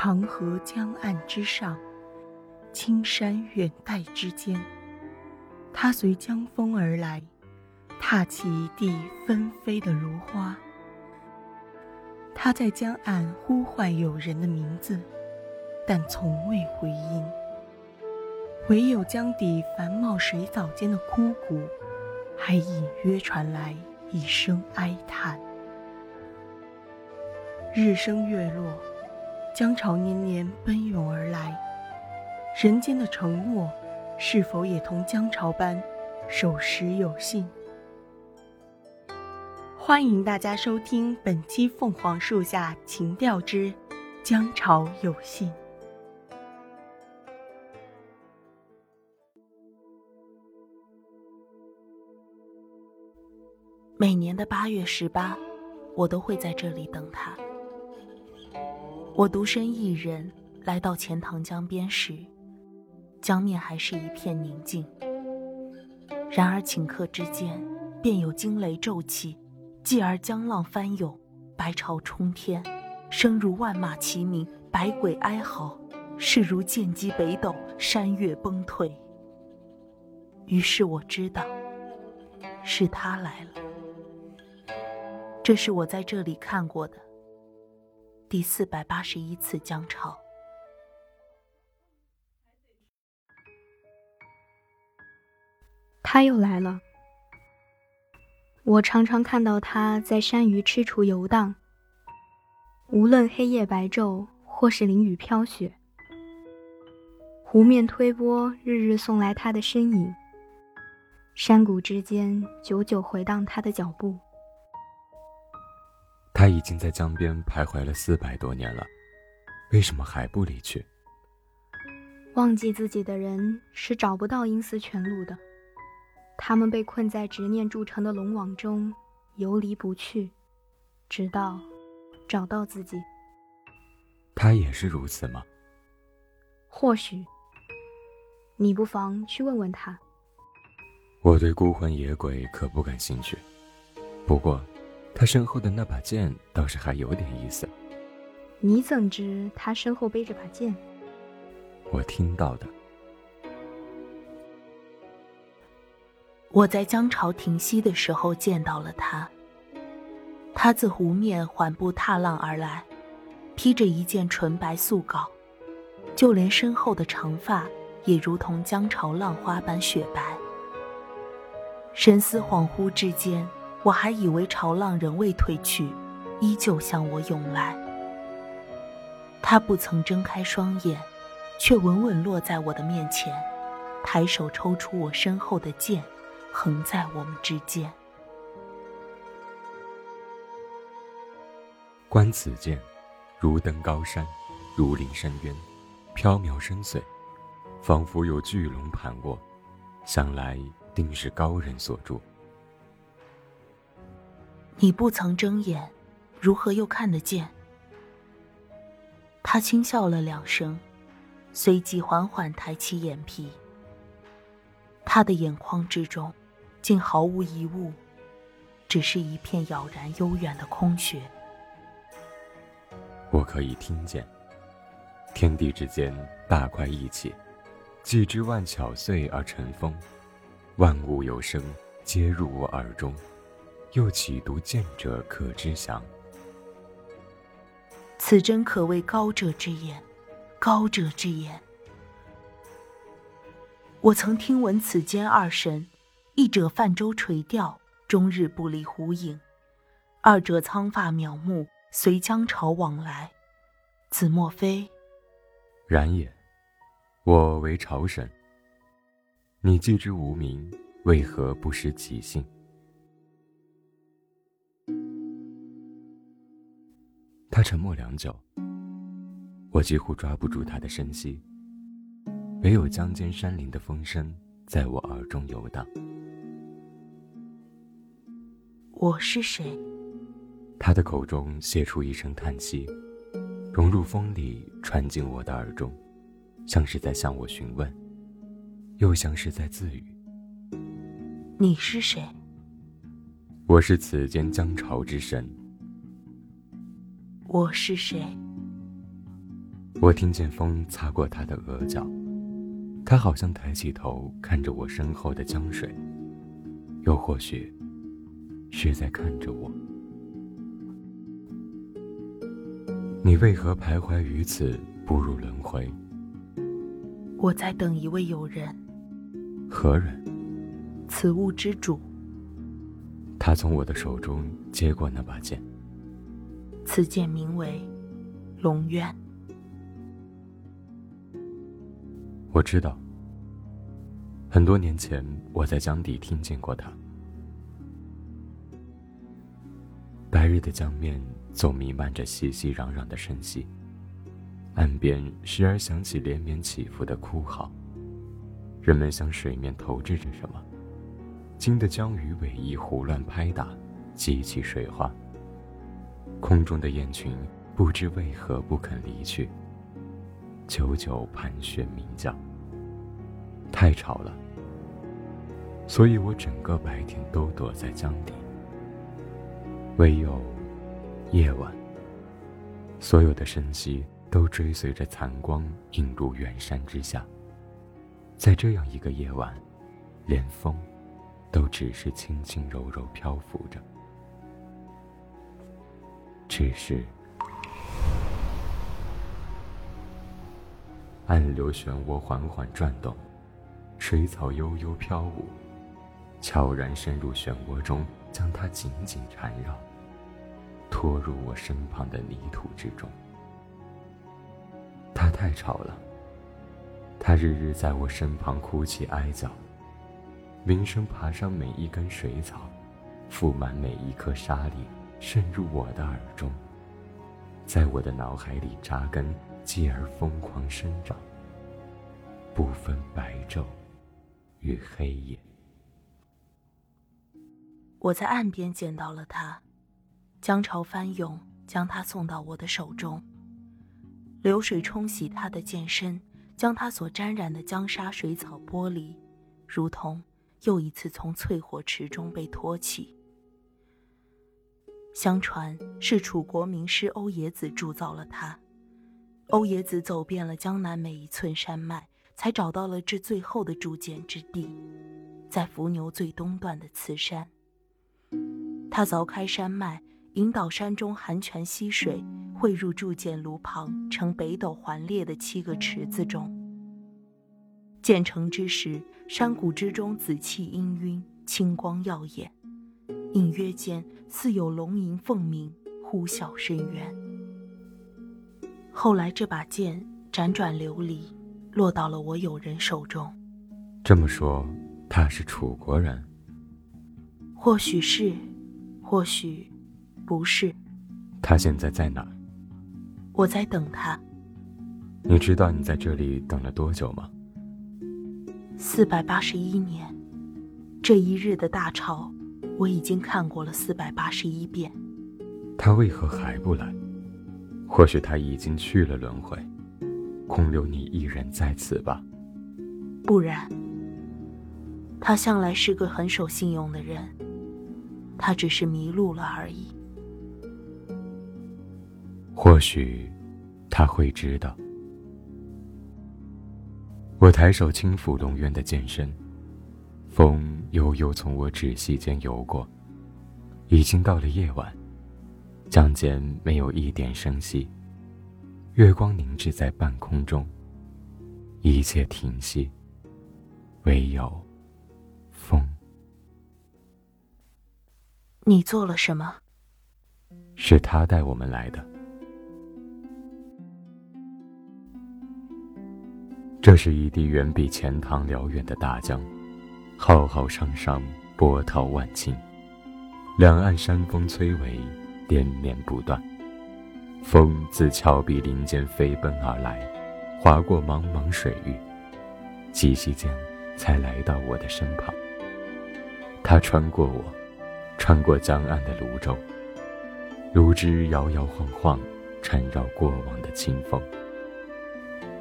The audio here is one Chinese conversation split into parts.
长河江岸之上，青山远黛之间。他随江风而来，踏起一地纷飞的芦花。他在江岸呼唤友人的名字，但从未回音。唯有江底繁茂水藻间的枯骨，还隐约传来一声哀叹。日升月落，江潮年年奔涌而来，人间的承诺，是否也同江潮般守时有信？欢迎大家收听本期《凤凰树下情调之江潮有信》。每年的八月十八，我都会在这里等他。我独身一人来到钱塘江边时，江面还是一片宁静。然而顷刻之间，便有惊雷骤起。继而江浪翻涌，白潮冲天，声如万马齐鸣，百鬼哀嚎，势如剑击北斗，山岳崩颓。于是我知道，是他来了。这是我在这里看过的第四百八十一次江潮。他又来了。我常常看到他在山隅踟蹰游荡，无论黑夜白昼，或是淋雨飘雪，湖面推波，日日送来他的身影。山谷之间，久久回荡他的脚步。他已经在江边徘徊了四百多年了，为什么还不离去？忘记自己的人是找不到阴司泉路的。他们被困在执念铸成的龙网中，游离不去，直到找到自己。他也是如此吗？或许。你不妨去问问他。我对孤魂野鬼可不感兴趣，不过，他身后的那把剑倒是还有点意思。你怎知他身后背着把剑？我听到的。我在江潮停息的时候见到了他。他自湖面缓步踏浪而来，披着一件纯白素缟，就连身后的长发也如同江潮浪花般雪白。神思恍惚之间，我还以为潮浪仍未退去，依旧向我涌来。他不曾睁开双眼，却稳稳落在我的面前，抬手抽出我身后的剑。横在我们之间。观此剑，如登高山，如临深渊，飘渺深邃，仿佛有巨龙盘卧，想来定是高人所著。你不曾睁眼，如何又看得见？他轻笑了两声，随即缓缓抬起眼皮。他的眼眶之中。竟毫无一物，只是一片杳然悠远的空穴。我可以听见，天地之间大快一起，既知万巧碎而成风，万物有声皆入我耳中，又岂独见者可知详？此真可谓高者之言，高者之言。我曾听闻此间二神。一者泛舟垂钓，终日不离湖影；二者苍发渺目，随江潮往来。子莫非？然也。我为朝神。你既知无名，为何不识其姓？他沉默良久，我几乎抓不住他的声息，唯有江间山林的风声在我耳中游荡。我是谁？他的口中泄出一声叹息，融入风里，传进我的耳中，像是在向我询问，又像是在自语。你是谁？我是此间江潮之神。我是谁？我听见风擦过他的额角，他好像抬起头看着我身后的江水，又或许是在看着我。你为何徘徊于此，不入轮回？我在等一位友人。何人？此物之主。他从我的手中接过那把剑。此剑名为龙渊。我知道。很多年前，我在江底听见过他。白日的江面，总弥漫着熙熙攘攘的声息。岸边时而响起连绵起伏的哭嚎，人们向水面投掷着什么，惊得江鱼尾翼胡乱拍打，激起水花。空中的雁群不知为何不肯离去，久久盘旋鸣叫。太吵了，所以我整个白天都躲在江底。唯有夜晚，所有的生机都追随着残光映入远山之下。在这样一个夜晚，连风都只是轻轻柔柔漂浮着。只是，暗流漩涡缓缓转动，水草悠悠飘舞，悄然深入漩涡中，将它紧紧缠绕，拖入我身旁的泥土之中。它太吵了，它日日在我身旁哭泣哀叫，鸣声爬上每一根水草，覆满每一颗沙粒。渗入我的耳中，在我的脑海里扎根，继而疯狂生长，不分白昼与黑夜。我在岸边捡到了它，江潮翻涌，将它送到我的手中。流水冲洗它的剑身，将它所沾染的江沙水草剥离，如同又一次从淬火池中被托起。相传是楚国名师欧冶子铸造了它。欧冶子走遍了江南每一寸山脉，才找到了这最后的铸剑之地，在伏牛最东段的慈山。他凿开山脉，引导山中寒泉溪水汇入铸剑炉旁呈北斗环列的七个池子中。建成之时，山谷之中紫气氤氲，青光耀眼。隐约间似有龙吟凤鸣，呼啸深渊。后来这把剑辗转流离，落到了我友人手中。这么说，他是楚国人？或许是，或许不是。他现在在哪？我在等他。你知道你在这里等了多久吗？四百八十一年，这一日的大潮。我已经看过了四百八十一遍，他为何还不来？或许他已经去了轮回，空留你一人在此吧。不然，他向来是个很守信用的人，他只是迷路了而已。或许他会知道。我抬手轻抚龙渊的剑身。风悠悠从我指隙间游过，已经到了夜晚，江间没有一点声息，月光凝滞在半空中，一切停息，唯有风。你做了什么？是他带我们来的。这是一地远比钱塘辽远的大江。浩浩汤汤，波涛万顷，两岸山峰崔嵬，连绵不断。风自峭壁林间飞奔而来，划过茫茫水域，几息间才来到我的身旁。它穿过我，穿过江岸的泸州，泸枝摇摇晃晃，缠绕过往的清风。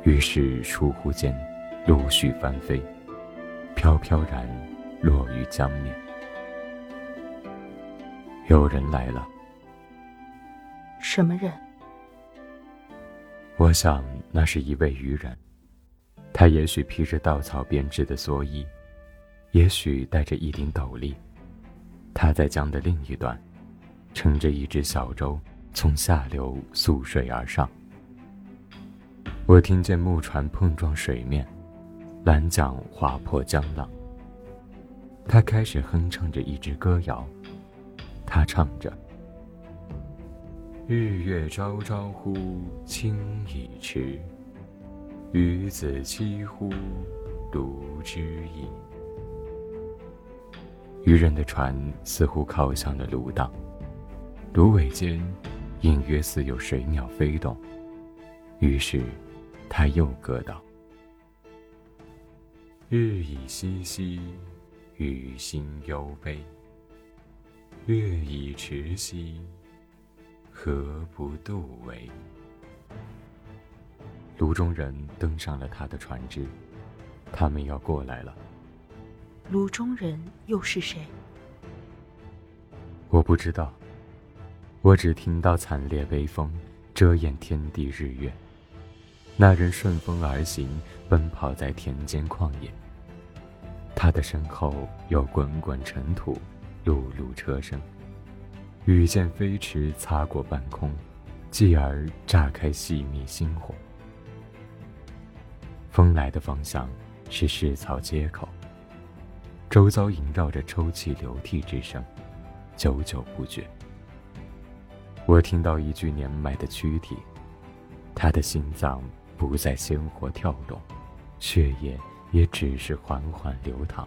于是倏忽间，陆续翻飞。飘飘然落于江面。有人来了。什么人？我想那是一位渔人，他也许披着稻草编织的蓑衣，也许戴着一顶斗笠。他在江的另一端，撑着一只小舟从下流溯水而上。我听见木船碰撞水面，蓝桨划破江浪。他开始哼唱着一支歌谣，他唱着：“日月昭昭乎，清已迟；鱼子期乎，卢之矣。”渔人的船似乎靠向了芦荡，芦苇间隐约似有水鸟飞动。于是，他又歌道：“日已西兮。”与心忧悲，月已迟兮，何不渡为？卢中人登上了他的船只，他们要过来了。卢中人又是谁？我不知道，我只听到惨烈微风遮掩天地日月，那人顺风而行，奔跑在田间旷野。他的身后有滚滚尘土，辘辘车声，羽箭飞驰，擦过半空，继而炸开细密星火。风来的方向是市草街口，周遭萦绕着抽泣流涕之声，久久不绝。我听到一具年迈的躯体，他的心脏不再鲜活跳动，血液。也只是缓缓流淌，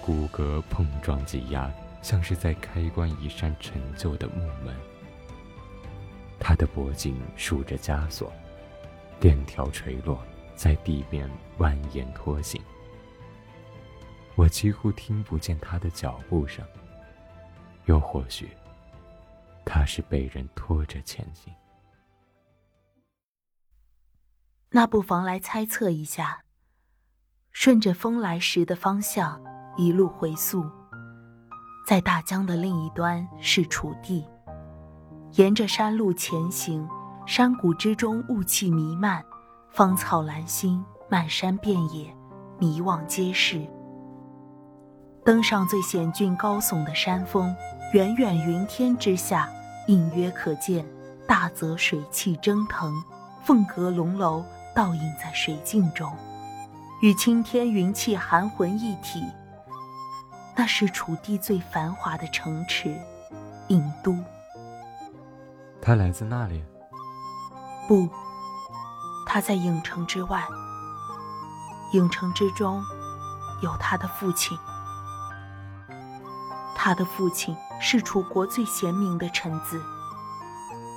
骨骼碰撞挤压，像是在开关一扇陈旧的木门。他的脖颈竖着枷锁，链条垂落，在地面蜿蜒拖行。我几乎听不见他的脚步声，又或许，他是被人拖着前行。那不妨来猜测一下，顺着风来时的方向一路回溯，在大江的另一端是楚地。沿着山路前行，山谷之中雾气弥漫，芳草兰心，漫山遍野，迷望皆是。登上最险峻高耸的山峰，远远云天之下，隐约可见大泽水汽蒸腾，凤阁龙楼。倒映在水镜中，与青天云气含混一体。那是楚地最繁华的城池，郢都。他来自那里？不，他在郢城之外。郢城之中，有他的父亲。他的父亲是楚国最贤明的臣子，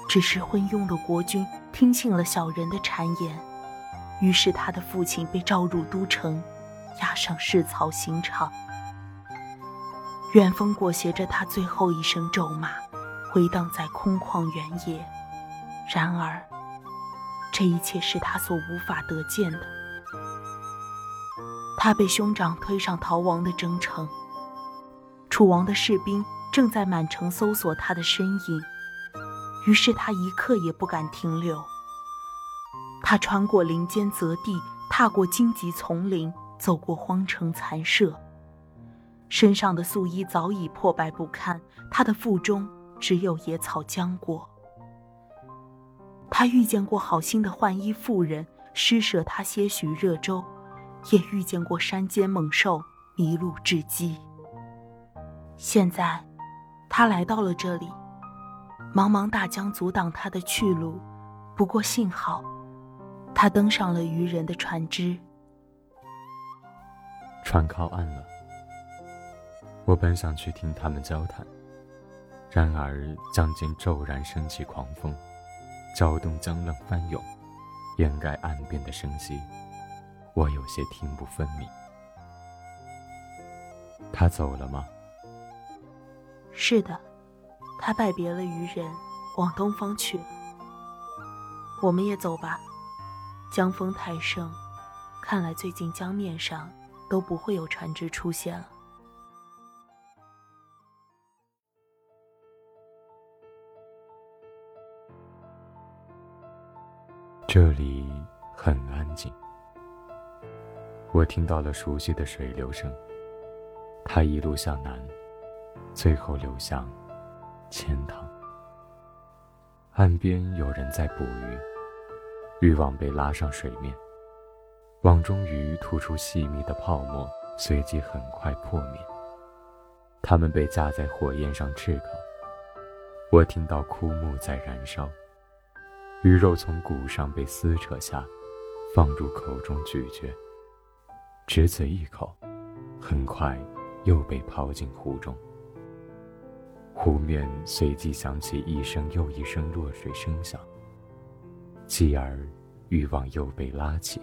只是昏庸的国君听信了小人的谗言。于是，他的父亲被召入都城，押上市草刑场。远风裹挟着他最后一声咒骂，回荡在空旷原野。然而，这一切是他所无法得见的。他被兄长推上逃亡的征程，楚王的士兵正在满城搜索他的身影，于是他一刻也不敢停留。他穿过林间泽地，踏过荆棘丛林，走过荒城残舍。身上的素衣早已破败不堪，他的腹中只有野草浆果。他遇见过好心的浣衣妇人，施舍他些许热粥，也遇见过山间猛兽迷路至饥。现在，他来到了这里，茫茫大江阻挡他的去路，不过幸好。他登上了渔人的船只，船靠岸了。我本想去听他们交谈，然而江间骤然升起狂风，搅动江浪翻涌，掩盖岸边的声息，我有些听不分明。他走了吗？是的，他拜别了渔人，往东方去了。我们也走吧。江风太盛，看来最近江面上都不会有船只出现了。这里很安静。我听到了熟悉的水流声，它一路向南，最后流向钱塘。岸边有人在捕鱼，渔网被拉上水面，网中鱼吐出细密的泡沫，随即很快破灭。它们被架在火焰上炙烤，我听到枯木在燃烧，鱼肉从骨上被撕扯下，放入口中咀嚼。只此一口，很快又被抛进湖中。湖面随即响起一声又一声落水声响，继而欲望又被拉起。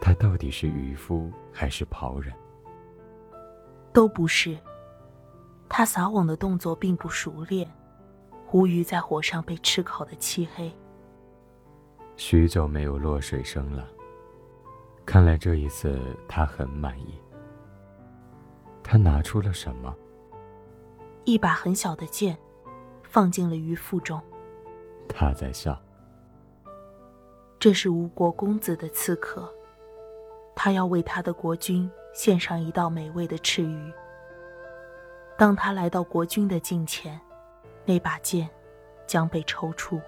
他到底是渔夫还是袍人？都不是。他撒网的动作并不熟练，湖鱼在火上被炙烤的漆黑。许久没有落水声了。看来这一次他很满意。他拿出了什么？一把很小的剑，放进了鱼腹中。他在笑。这是吴国公子的刺客，他要为他的国君献上一道美味的赤鱼。当他来到国君的近前，那把剑将被抽出。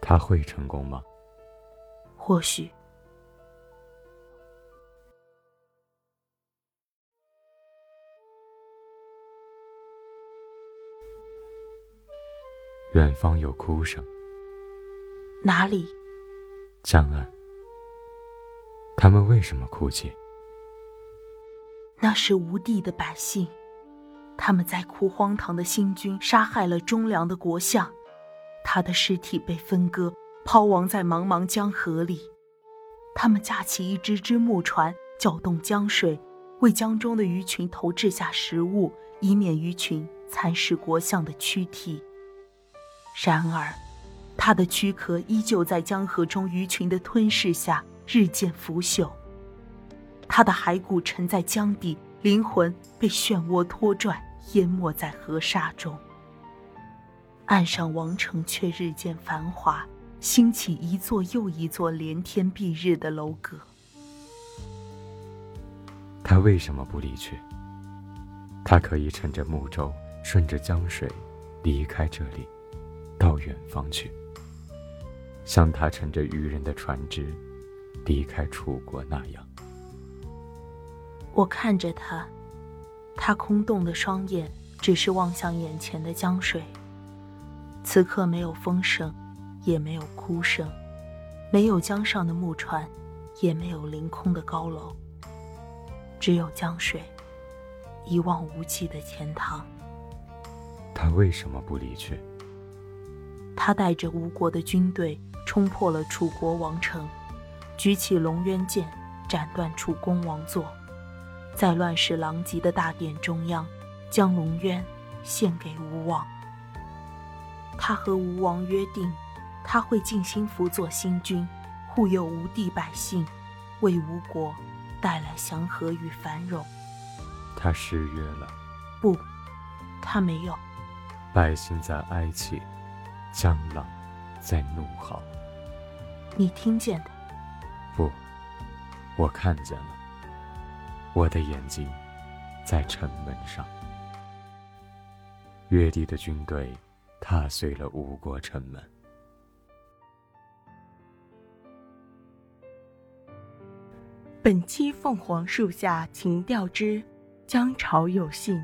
他会成功吗？或许。远方有哭声。哪里？江岸。他们为什么哭泣？那是无地的百姓，他们在哭，荒唐的新军杀害了忠良的国相，他的尸体被分割，抛亡在茫茫江河里。他们架起一只只木船，搅动江水，为江中的鱼群投掷下食物，以免鱼群蚕食国相的躯体。然而，他的躯壳依旧在江河中鱼群的吞噬下日渐腐朽。他的骸骨沉在江底，灵魂被漩涡拖拽，淹没在河沙中。岸上王城却日渐繁华，兴起一座又一座连天蔽日的楼阁。他为什么不离去？他可以乘着木舟，顺着江水离开这里。到远方去，像他乘着渔人的船只离开楚国那样。我看着他，他空洞的双眼只是望向眼前的江水。此刻没有风声，也没有哭声，没有江上的木船，也没有凌空的高楼，只有江水，一望无际的钱塘。他为什么不离去？他带着吴国的军队冲破了楚国王城，举起龙渊剑，斩断楚公王座，在乱世狼藉的大殿中央，将龙渊献给吴王。他和吴王约定，他会尽心辅佐新君，护佑吴地百姓，为吴国带来祥和与繁荣。他失约了？不，他没有。百姓在哀泣。江浪在怒号。你听见的？不，我看见了。我的眼睛在城门上。越地的军队踏碎了吴国城门。本期《凤凰树下情调之江潮有信》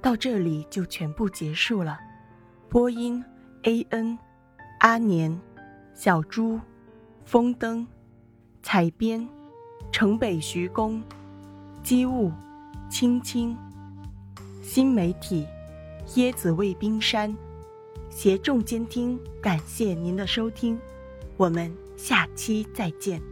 到这里就全部结束了。播音。A N，阿年，小猪，风灯，彩编，城北徐公，机务，青青，新媒体，椰子味冰山，携众监听，感谢您的收听，我们下期再见。